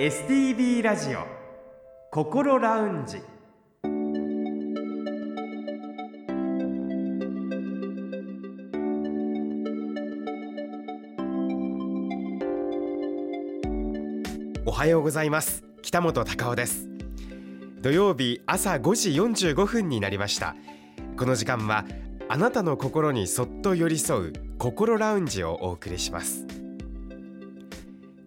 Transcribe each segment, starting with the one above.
STB ラジオ心ラウンジ。おはようございます。北本孝夫です。土曜日朝5時45分になりました。この時間はあなたの心にそっと寄り添う心ラウンジをお送りします。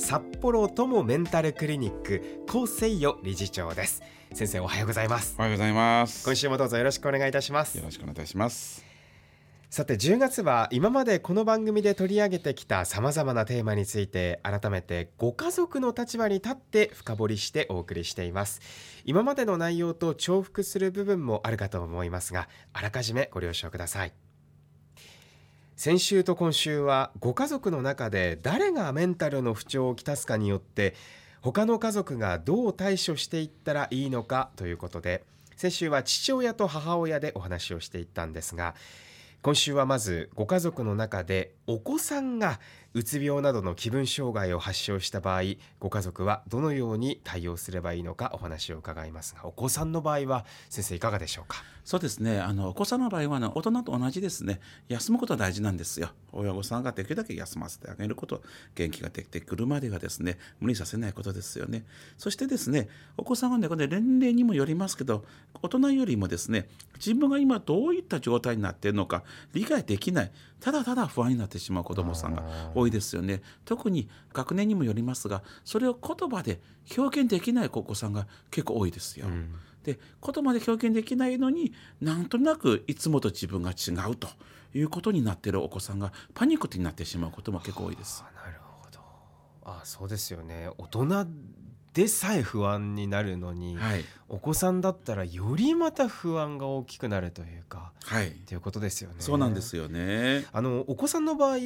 札幌友メンタルクリニック高誠代理事長です。先生おはようございます。おはようございます。今週もどうぞよろしくお願いいたします。よろしくお願いいたします。さて10月は今までこの番組で取り上げてきたさまざまなテーマについて改めてご家族の立場に立って深掘りしてお送りしています。今までの内容と重複する部分もあるかと思いますがあらかじめご了承ください先週と今週はご家族の中で誰がメンタルの不調をきたすかによって他の家族がどう対処していったらいいのかということで先週は父親と母親でお話をしていったんですが今週はまずご家族の中でお子さんがうつ病などの気分障害を発症した場合ご家族はどのように対応すればいいのかお話を伺いますがお子さんの場合は先生いかがでしょうか？そうですね。あのお子さんの場合は、ね、大人と同じですね。休むことは大事なんですよ。親御さんができるだけ休ませてあげること。元気ができてくるまでがですね無理させないことですよね。そしてですねお子さんはねこれ年齢にもよりますけど大人よりもですね自分が今どういった状態になっているのか理解できない。ただただ不安になってしまう子どもさんが多いですよね特に学年にもよりますがそれを言葉で表現できないお子さんが結構多いですよ。うんで言葉で表現できないのになんとなくいつもと自分が違うということになっているお子さんがパニックになってしまうことも結構多いです。なるほどあそうですよね大人でさえ不安になるのに、はい、お子さんだったらよりまた不安が大きくなるというか、はい、っていうことですよね。そうなんですよね。あのお子さんの場合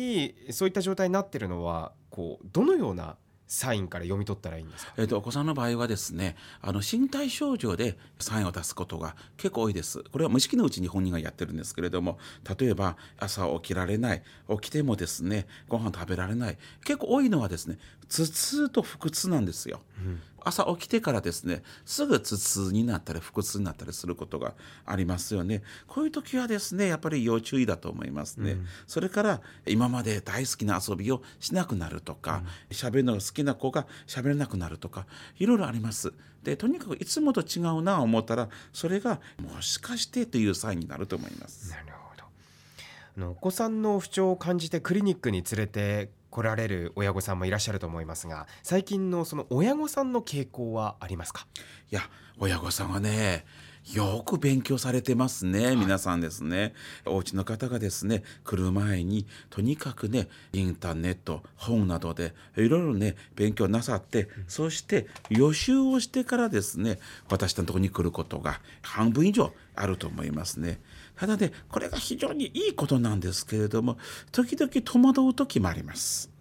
そういった状態になってるのはこうどのようなサインから読み取ったらいいんですか、えーと、お子さんの場合はですねあの身体症状でサインを出すことが結構多いです。これは無意識のうちに本人がやってるんですけれども例えば朝起きられない起きてもですねご飯食べられない結構多いのはですね頭痛と腹痛なんですよ、うん、朝起きてからですねすぐ頭痛になったり腹痛になったりすることがありますよね。こういう時はですねやっぱり要注意だと思いますね、うん、それから今まで大好きな遊びをしなくなるとか喋、うん、るのが好きな子が喋れなくなるとかいろいろあります。でとにかくいつもと違うな思ったらそれがもしかしてというサインになると思います。なるほど。お子さんの不調を感じてクリニックに連れて来られる親御さんもいらっしゃると思いますが最近のその親御さんの傾向はありますか？いや親御さんはねよく勉強されてますね、はい、皆さんですね。お家の方がですね来る前にとにかくねインターネット本などでいろいろね勉強なさって、うん、そして予習をしてからですね私のところに来ることが半分以上あると思いますね。ただねこれが非常にいいことなんですけれども時々戸惑う時もあります。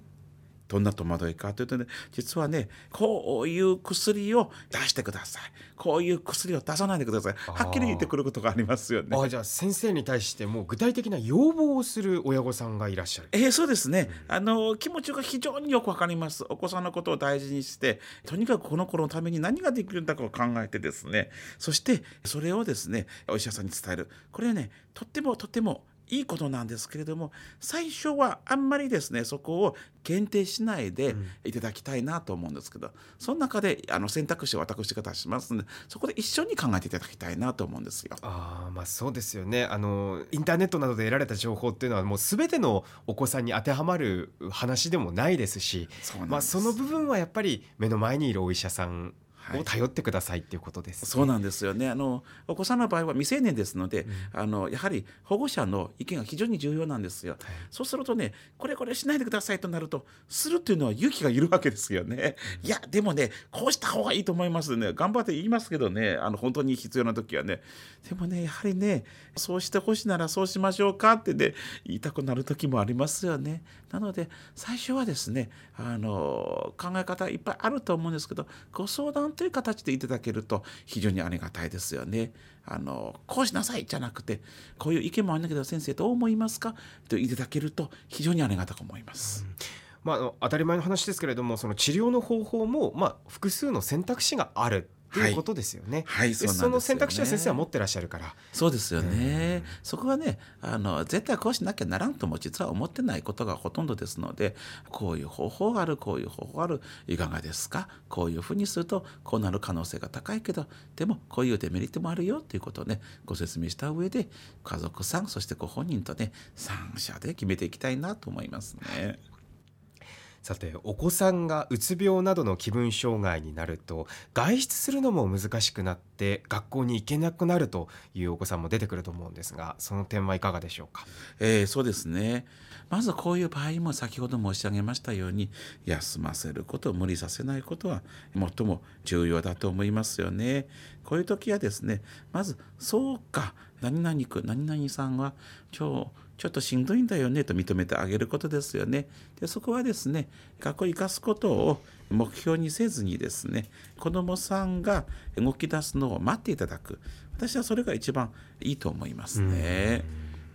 どんな戸惑いかというとね実はねこういう薬を出してください。こういう薬を出さないでください。はっきり言ってくることがありますよね。あじゃあ先生に対しても具体的な要望をする親御さんがいらっしゃる。えー、そうですね、あの気持ちが非常によくわかります。お子さんのことを大事にしてとにかくこの子のために何ができるんだかを考えてですね。そしてそれをですねお医者さんに伝える。これはねとってもとってもいいことなんですけれども最初はあんまりですねそこを限定しないでいただきたいなと思うんですけど、うん、その中であの選択肢を私が出しますのでそこで一緒に考えていただきたいなと思うんですよ。あまあそうですよね。あのインターネットなどで得られた情報っていうのはもう全てのお子さんに当てはまる話でもないですしまあ、その部分はやっぱり目の前にいるお医者さんを頼ってくださいっていうことです、ねそうなんですよね。あのお子さんの場合は未成年ですので、あのやはり保護者の意見が非常に重要なんですよ、そうするとねこれこれしないでくださいとなるとするっていうのは勇気がいるわけですよね、いやでもねこうした方がいいと思いますね。頑張って言いますけどねあの本当に必要な時はね。でもねやはりねそうしてほしいならそうしましょうかってね言いたくなる時もありますよね。なので最初はですねあの考え方いっぱいあると思うんですけどご相談という形でいただけると非常にありがたいですよね。あのこうしなさいじゃなくてこういう意見もあるんだけど先生どう思いますか？といただけると非常にありがたく思います。まあ、当たり前の話ですけれどもその治療の方法も、まあ、複数の選択肢があるっていうことですよね。はい、でそうなんですよねその選択肢は先生は持ってらっしゃるから。そうですよね。そこはね、あの絶対こうしなきゃならんとも実は思ってないことがほとんどですので、こういう方法がある、こういう方法がある、いかがですか？こういうふうにするとこうなる可能性が高いけど、でもこういうデメリットもあるよっていうことをね、ご説明した上で、家族さんそしてご本人とね、三者で決めていきたいなと思いますね。さてお子さんがうつ病などの気分障害になると外出するのも難しくなって学校に行けなくなるというお子さんも出てくると思うんですがその点はいかがでしょうか？えーそうですね。まずこういう場合も先ほど申し上げましたように休ませること無理させないことは最も重要だと思いますよね。こういう時はですねまず「そうか何々く何々さんは今日ちょっとしんどいんだよね」と認めてあげることですよね。でそこはですね学校生かすことを目標にせずにですね子どもさんが動き出すのを待っていただく私はそれが一番いいと思いますね。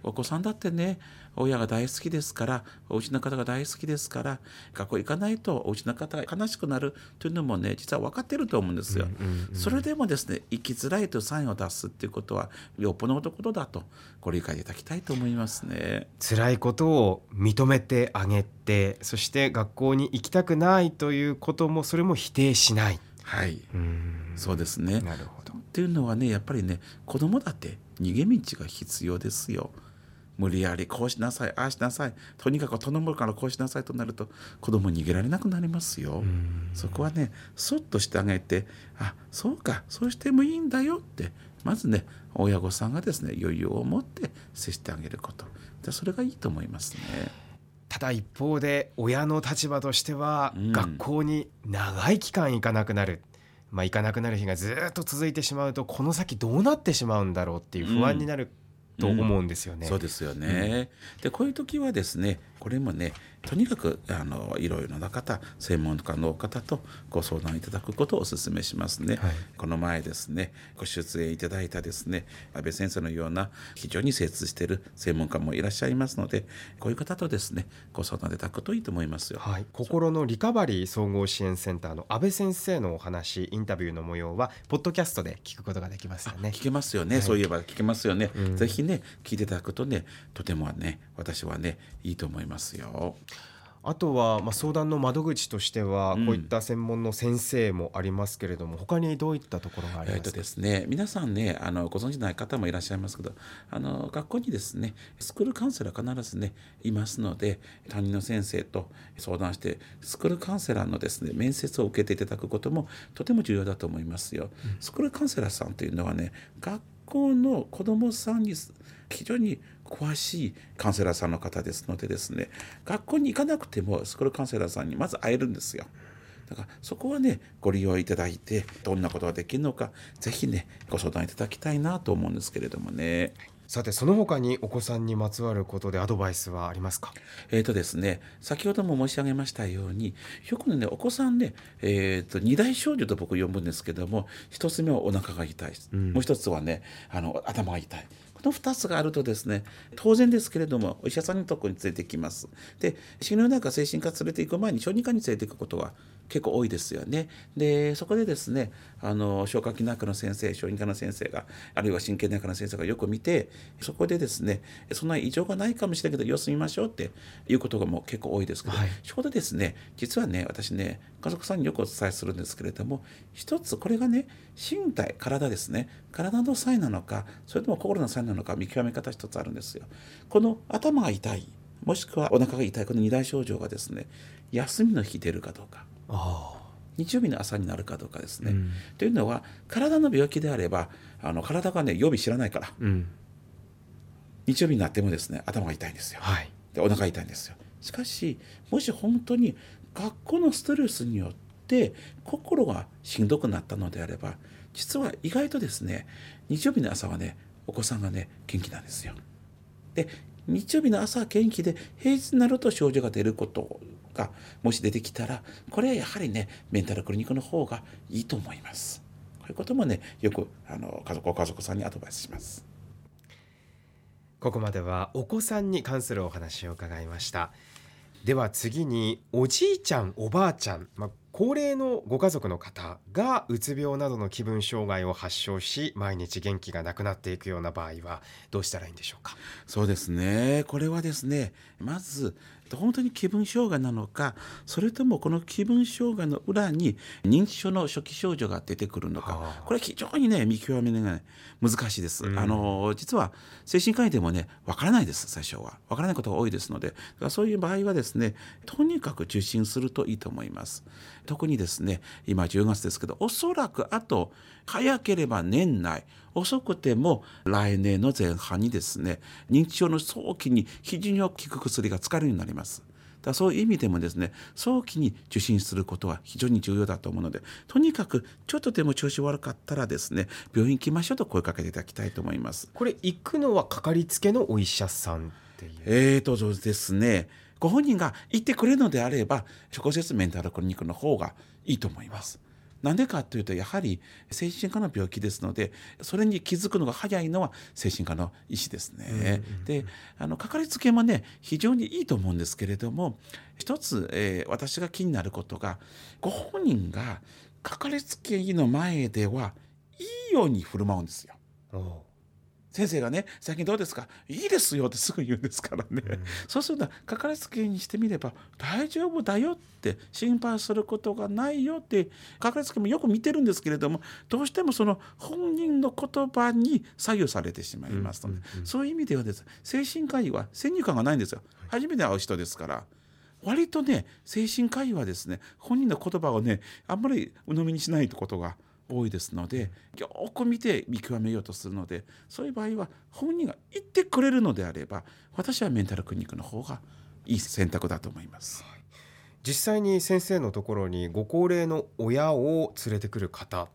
お子さんだってね親が大好きですからお家の方が大好きですから学校行かないとお家の方が悲しくなるというのもね実は分かってると思うんですよ。それでもですね生きづらいというサインを出すっていうことはよっぽどのことだとご理解いただきたいと思いますね。辛いことを認めてあげてそして学校に行きたくないということもそれも否定しない。はい、うんそうですね。なるほどっていうのはねやっぱりね子供だって逃げ道が必要ですよ。無理やりこうしなさいああしなさいとにかく頼むからこうしなさいとなると子供逃げられなくなりますよ。そこはねそっとしてあげてあそうかそうしてもいいんだよってまずね親御さんがですね余裕を持って接してあげることでそれがいいと思いますね。ただ一方で親の立場としてはうん学校に長い期間行かなくなる、まあ、行かなくなる日がずっと続いてしまうとこの先どうなってしまうんだろうっていう不安になると思うんですよね。そうですよね。でこういう時はですねこれもねとにかくあのいろいろな方専門家の方とご相談いただくことをお勧めしますね。はいこの前ですねご出演いただいたですね安倍先生のような非常に精通している専門家もいらっしゃいますのでこういう方とですねご相談いただくといいと思いますよ。はい、心のリカバリー総合支援センターの安倍先生のお話インタビューの模様はポッドキャストで聞くことができますよね聞。けますよね、はいそういえば聞けますよね、うんぜひね聞いていただくとねとてもね私はねいいと思いますよ。あとは、まあ、相談の窓口としては、うん。こういった専門の先生もありますけれども他にどういったところがありえーとますか、ですね、皆さんねあのご存じない方もいらっしゃいますけどあの学校にですねスクールカウンセラー必ずねいますので担任の先生と相談してスクールカウンセラーのですね面接を受けていただくこともとても重要だと思いますよ。スクールカウンセラーさんというのはね学校の子どもさんに非常に詳しいカウンセラーさんの方ですのでですね学校に行かなくてもスクールカウンセラーさんにまず会えるんですよ。だからそこはねご利用いただいてどんなことができるのか是非ねご相談いただきたいなと思うんですけれどもね。さてその他にお子さんにまつわることでアドバイスはありますか？えーとですね、先ほども申し上げましたようによくねお子さんね、えー、と二大症状と僕呼ぶんですけども一つ目はお腹が痛い、ん。もう一つはねあの頭が痛い。この2つがあるとですね当然ですけれどもお医者さんのところに連れてきます。で心療内科精神科連れて行く前に小児科に連れて行くことが結構多いですよね。でそこでですねあの消化器内科の先生小児科の先生があるいは神経内科の先生がよく見てそこでですねそんな異常がないかもしれないけど様子見ましょうっていうことがもう結構多いですけど、はい。ちょうどですね実はね私ね家族さんによくお伝えするんですけれども一つこれがね身体体ですね体の際なのかそれとも心の際なのか見極め方一つあるんですよ。この頭が痛いもしくはお腹が痛いこの二大症状がですね休みの日出るかどうか。あ日曜日の朝になるかどうかですね。うんというのは体の病気であればあの体がね曜日知らないからうん日曜日になってもですね頭が痛いんですよ。はいでお腹痛いんですよ。しかしもし本当に学校のストレスによって心がしんどくなったのであれば実は意外とですね日曜日の朝はねお子さんがね元気なんですよ。で日曜日の朝は元気で平日になると症状が出ることがもし出てきたらこれはやはりねメンタルクリニックの方がいいと思います。こういうこともねよくあの家族ご家族さんにアドバイスします。ここまではお子さんに関するお話を伺いましたでは次におじいちゃんおばあちゃん、まあ、高齢のご家族の方がうつ病などの気分障害を発症し毎日元気がなくなっていくような場合はどうしたらいいんでしょうか？そうですねこれはですねまず本当に気分障害なのかそれともこの気分障害の裏に認知症の初期症状が出てくるのか、はあ。これ非常にね見極めが、ね、難しいです、うん。あの実は精神科医でもねわからないです最初は。わからないことが多いですので。そういう場合はですねとにかく受診するといいと思います。特にですね今10月ですけどおそらくあと早ければ年内遅くても来年の前半にですね認知症の早期に非常に効く薬が使えるようになります。だからそういう意味でもですね早期に受診することは非常に重要だと思うのでとにかくちょっとでも調子悪かったらですね病院行きましょうと声かけていただきたいと思います。これ行くのはかかりつけのお医者さんっていう？えーとそうですねご本人が言ってくれるのであれば直接メンタルクリニックの方がいいと思います。なんでかというとやはり精神科の病気ですのでそれに気づくのが早いのは精神科の医師ですね。であのかかりつけもね非常にいいと思うんですけれども一つ、えー私が気になることがご本人がかかりつけ医の前ではいいように振る舞うんですよ。先生がね「最近どうですか?」「いいですよ」ってすぐ言うんですからね、そうするとかかりつけにしてみれば「大丈夫だよ」って心配することがないよってかかりつけもよく見てるんですけれどもどうしてもその本人の言葉に左右されてしまいますので、そういう意味ではです。精神科医は先入観がないんですよ。初めて会う人ですから。割とね精神科医はですね本人の言葉をねあんまり鵜呑みにしないことが多いですのでよく見て見極めようとするのでそういう場合は本人が言ってくれるのであれば私はメンタルクリニックの方がいい選択だと思います。実際に先生のところにご高齢の親を連れてくる方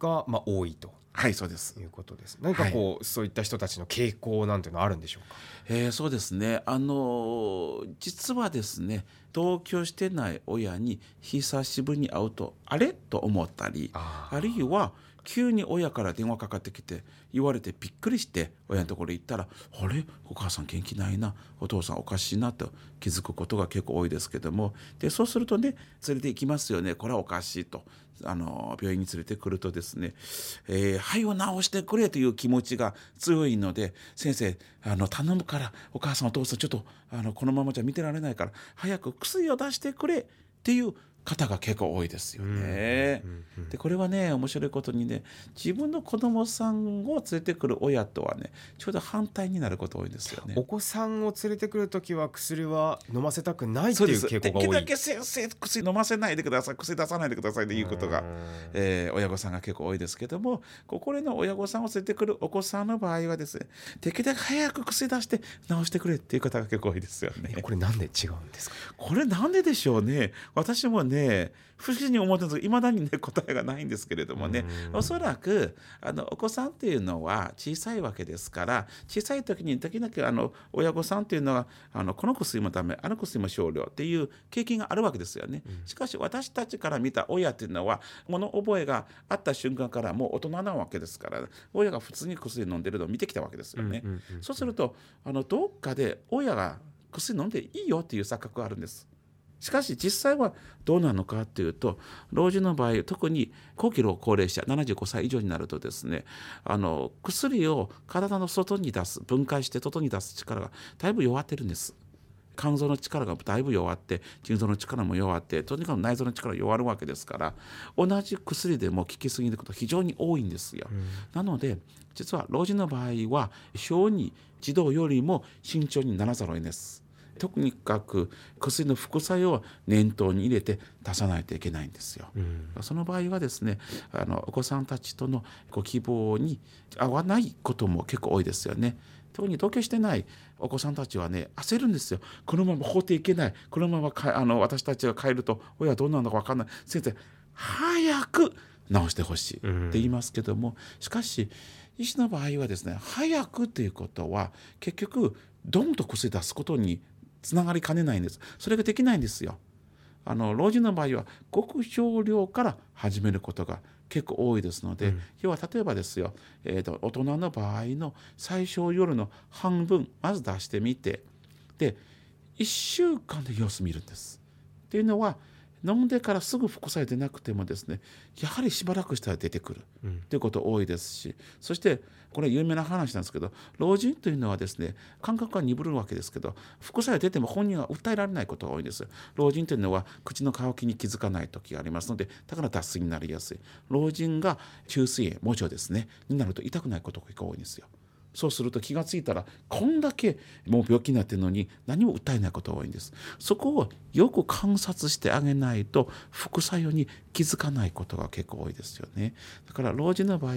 が、まあ、多いとはいそうです。いうことです。何かこう、そういった人たちの傾向なんていうのはあるんでしょうか？えーそうですね。あのー実はですね同居してない親に久しぶりに会うとあれ？と思ったりああるいは急に親から電話かかってきて言われてびっくりして親のところ行ったら「あれ？お母さん元気ないな。お父さんおかしいな」と。気づくことが結構多いですけども。でそうするとね連れて行きますよね。これはおかしいと。あの病院に連れてくるとですね「えー肺を治してくれ」という気持ちが強いので「先生あの頼むからお母さんお父さんちょっとあのこのままじゃ見てられないから早く薬を出してくれ」っていう方が結構多いですよね。でこれはね面白いことにね自分の子供さんを連れてくる親とはねちょうど反対になること多いですよね。お子さんを連れてくるときは薬は飲ませたくないっていう傾向が多い。できるだけ先生薬飲ませないでください薬出さないでくださいということが。うん、えー親御さんが結構多いですけどもご高齢の親御さんを連れてくるお子さんの場合はですねできるだけ早く薬出して治してくれっていう方が結構多いですよね。これなんで違うんですか？これなんででしょうね。私もね不思議に思ってるんですけどいまだにね答えがないんですけれどもねうんおそらくあのお子さんっていうのは小さいわけですから小さい時に時々あの親御さんっていうのはあのこの薬もダメあの薬も少量っていう経験があるわけですよね。しかし私たちから見た親っていうのは物覚えがあった瞬間からもう大人なわけですから親が普通に薬飲んでるのを見てきたわけですよね。そうするとあのどっかで親が薬飲んでいいよっていう錯覚があるんです。しかし実際はどうなのかっていうと老人の場合特に高期老高齢者75歳以上になるとですねあの薬を体の外に出す分解して外に出す力がだいぶ弱ってるんです。肝臓の力がだいぶ弱って腎臓の力も弱ってとにかく内臓の力が弱るわけですから同じ薬でも効きすぎること非常に多いんですよ。なので実は老人の場合は小児児童よりも慎重にならざるを得ないです。特にかく薬の副作用は念頭に入れて出さないといけないんですよ。うん、その場合はですねあのお子さんたちとのご希望に合わないことも結構多いですよね。特に同居してないお子さんたちはね焦るんですよ。このまま放っていけない。このままかあの私たちが帰ると親はどうなるのか分かんない。先生早く治してほしいって言いますけども、しかし医師の場合はですね早くということは結局ドンと薬出すことにつながりかねないんです。それができないんですよ。あの老人の場合は極少量から始めることが結構多いですので、うん、要は例えばですよ、えーと、大人の場合の最小夜の半分まず出してみてで1週間で様子見るんです。っていうのは飲んでからすぐ副作用出なくてもですねやはりしばらくしたら出てくる。ということ多いですし、そしてこれ有名な話なんですけど老人というのはですね感覚が鈍るわけですけど副作用出ても本人は訴えられないことが多いんです。老人というのは口の渇きに気づかない時がありますのでだから脱水になりやすい。老人が中水炎盲腸ですねになると痛くないことが多いんですよ。そうすると気が付いたらこんだけもう病気になってるのに何も訴えないことが多いんです。そこをよく観察してあげないと副作用に気づかないことが結構多いですよね。だから老人の場合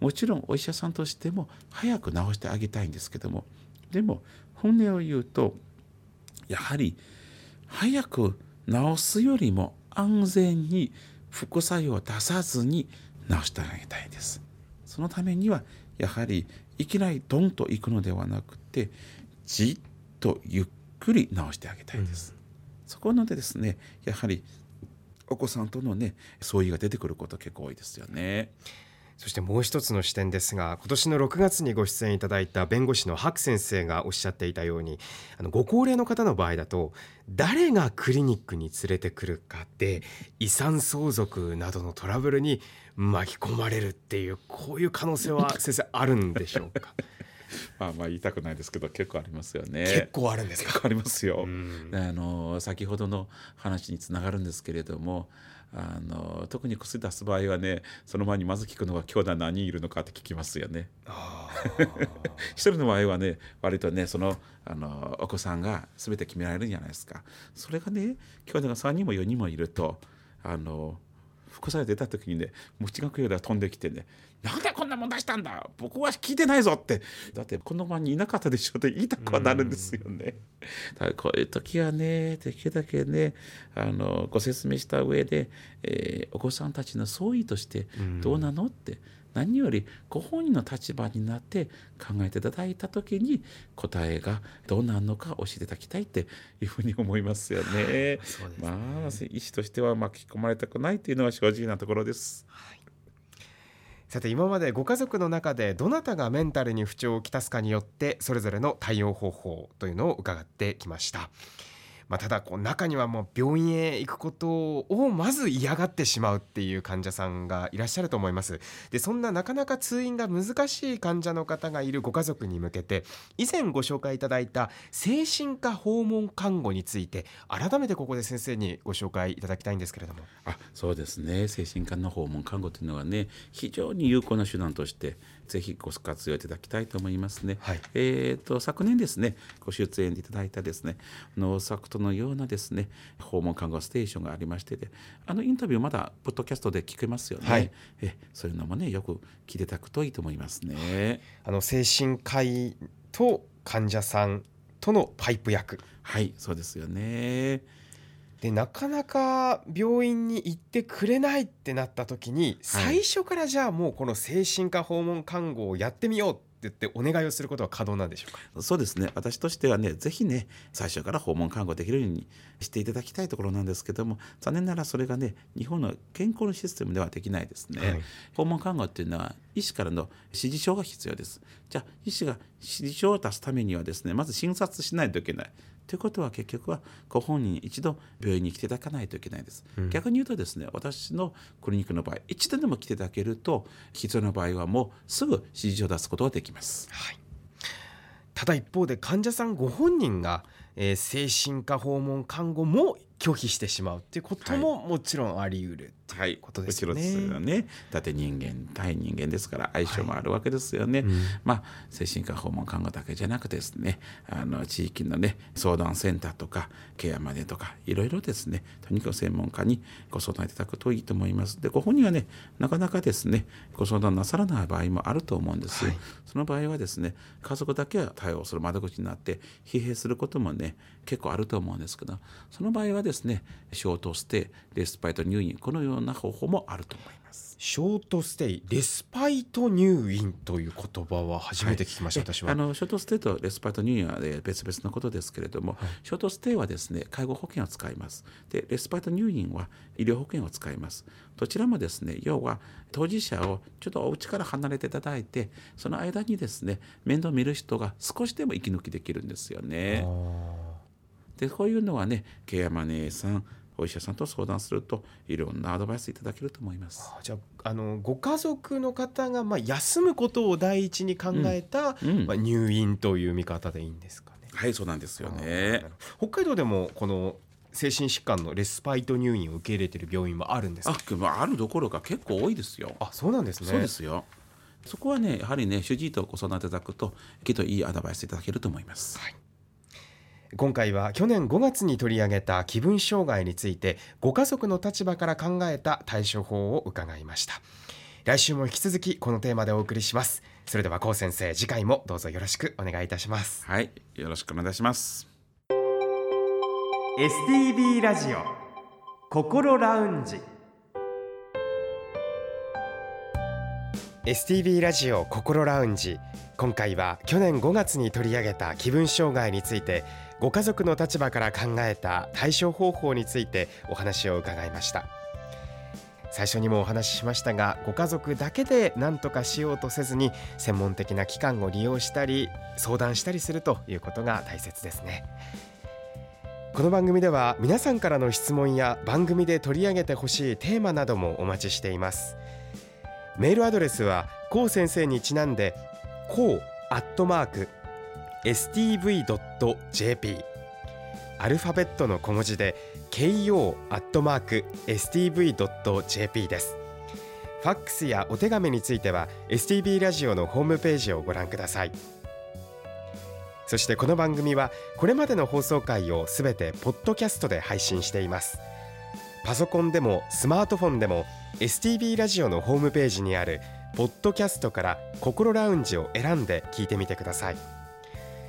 もちろんお医者さんとしても早く治してあげたいんですけどもでも本音を言うとやはり早く治すよりも安全に副作用を出さずに治してあげたいんです。そのためにはやはりいきなりドンと行くのではなくてじっとゆっくり直してあげたいです。うん、そこのでですねやはりお子さんとのね相違が出てくること結構多いですよね。そしてもう一つの視点ですが今年の6月にご出演いただいた弁護士の白先生がおっしゃっていたようにあのご高齢の方の場合だと誰がクリニックに連れてくるかで遺産相続などのトラブルに巻き込まれるっていうこういう可能性は 先生あるんでしょうか？まあまあ言いたくないですけど結構ありますよね。結構あるんですか？ありますよ。あの先ほどの話につながるんですけれども、あの特に薬出す場合はねその前にまず聞くのは兄弟何人いるのかって聞きますよね。一人の場合はね割とねそのあのお子さんが全て決められるんじゃないですか。それがね兄弟が3人も4人もいるとあの副作用出た時にね虫がくよりは飛んできてねなんでこんなもん出したんだ僕は聞いてないぞってだってこの場にいなかったでしょって言いたくはなるんですよね。だからこういう時はねできるだけねあのご説明した上で、えー、お子さんたちの総意としてどうなのって。何よりご本人の立場になって考えていただいた時に答えがどうなるのか教えていただきたいっていうふうに思いますよね。ねまあ医師としては巻き込まれたくないというのは正直なところです。はいさて今までご家族の中でどなたがメンタルに不調をきたすかによってそれぞれの対応方法というのを伺ってきました。まあ、ただこう中にはもう病院へ行くことをまず嫌がってしまうっていう患者さんがいらっしゃると思います。でそんななかなか通院が難しい患者の方がいるご家族に向けて以前ご紹介いただいた精神科訪問看護について改めてここで先生にご紹介いただきたいんですけれども。あそうですね。精神科の訪問看護というのはね非常に有効な手段としてぜひご活用いただきたいと思いますね。はい、えっ、ー、と昨年ですねご出演いただいたですね農作とのようなですね訪問看護ステーションがありましてであのインタビューまだポッドキャストで聞けますよね。はい、えそういうのもねよく聞いていただくといいと思いますね。あの精神科医と患者さんとのパイプ役。はいそうですよね。でなかなか病院に行ってくれないってなった時に、最初からじゃあもうこの精神科訪問看護をやってみようって言ってお願いをすることは可能なんでしょうか？そうですね。私としてはねぜひね最初から訪問看護できるようにしていただきたいところなんですけども残念ながらそれがね日本の健康のシステムではできないですね、はい、訪問看護っていうのは医師からの指示書が必要です。じゃあ医師が指示書を出すためにはですねまず診察しないといけないということは結局はご本人一度病院に来ていただかないといけないです、うん、逆に言うとですね私のクリニックの場合一度でも来ていただけると必要な場合はもうすぐ指示書を出すことができます、はい、ただ一方で患者さんご本人が、えー、精神科訪問看護も拒否してしまうっていうことももちろんあり得るってはいいうことですよね。もちろんですよね。だって人間対人間ですから相性もあるわけですよね。うんまあ精神科訪問看護だけじゃなくてですね、あの地域のね相談センターとかケアマネとかいろいろですね、とにかく専門家にご相談いただくといいと思います。でご本人はねなかなかですねご相談なさらない場合もあると思うんです。はいその場合はですね家族だけは対応する窓口になって疲弊することもね結構あると思うんですけどその場合はですねショートステイレスパイト入院このような方法もあると思います。ショートステイレスパイト入院という言葉は初めて聞きました、え私は。あのショートステイとレスパイト入院は、えー別々のことですけれども、ショートステイはですね介護保険を使います。でレスパイト入院は医療保険を使います。どちらもですね要は当事者をちょっとお家から離れていただいてその間にですね面倒見る人が少しでも息抜きできるんですよね。でこういうのはねケアマネーさんお医者さんと相談するといろんなアドバイスいただけると思います。じゃああのご家族の方がまあ休むことを第一に考えた、うんまあ、入院という見方でいいんですかね。はいそうなんですよね北海道でもこの精神疾患のレスパイト入院を受け入れている病院もあるんですあか。まああるどころか結構多いですよ。あそうなんですね。そうですよ。そこはね、やはりね、主治医とご相談いただくと、きっといいアドバイスいただけると思います。今回は去年5月に取り上げた気分障害についてご家族の立場から考えた対処法を伺いました。来週も引き続きこのテーマでお送りします。それでは高先生次回もどうぞよろしくお願いいたします。はい、よろしくお願いします。STB ラジオ心ラウンジ。STB ラジオ心ラウンジ。今回は去年5月に取り上げた気分障害についてご家族の立場から考えた対処方法についてお話を伺いました。最初にもお話ししましたがご家族だけで何とかしようとせずに専門的な機関を利用したり相談したりするということが大切ですね。この番組では皆さんからの質問や番組で取り上げてほしいテーマなどもお待ちしています。メールアドレスはこう先生にちなんでこうアットマーク stv.jp アルファベットの小文字で ko アットマーク stv.jp です。ファックスやお手紙については STB ラジオのホームページをご覧ください。そしてこの番組はこれまでの放送回をすべてポッドキャストで配信しています。パソコンでもスマートフォンでも STB ラジオのホームページにあるポッドキャストから心ラウンジを選んで聞いてみてください。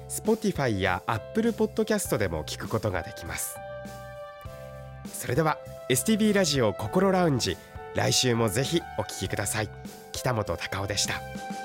Spotify や Apple Podcast でも聞くことができます。それでは STB ラジオ心ラウンジ来週もぜひお聞きください。北本隆夫でした。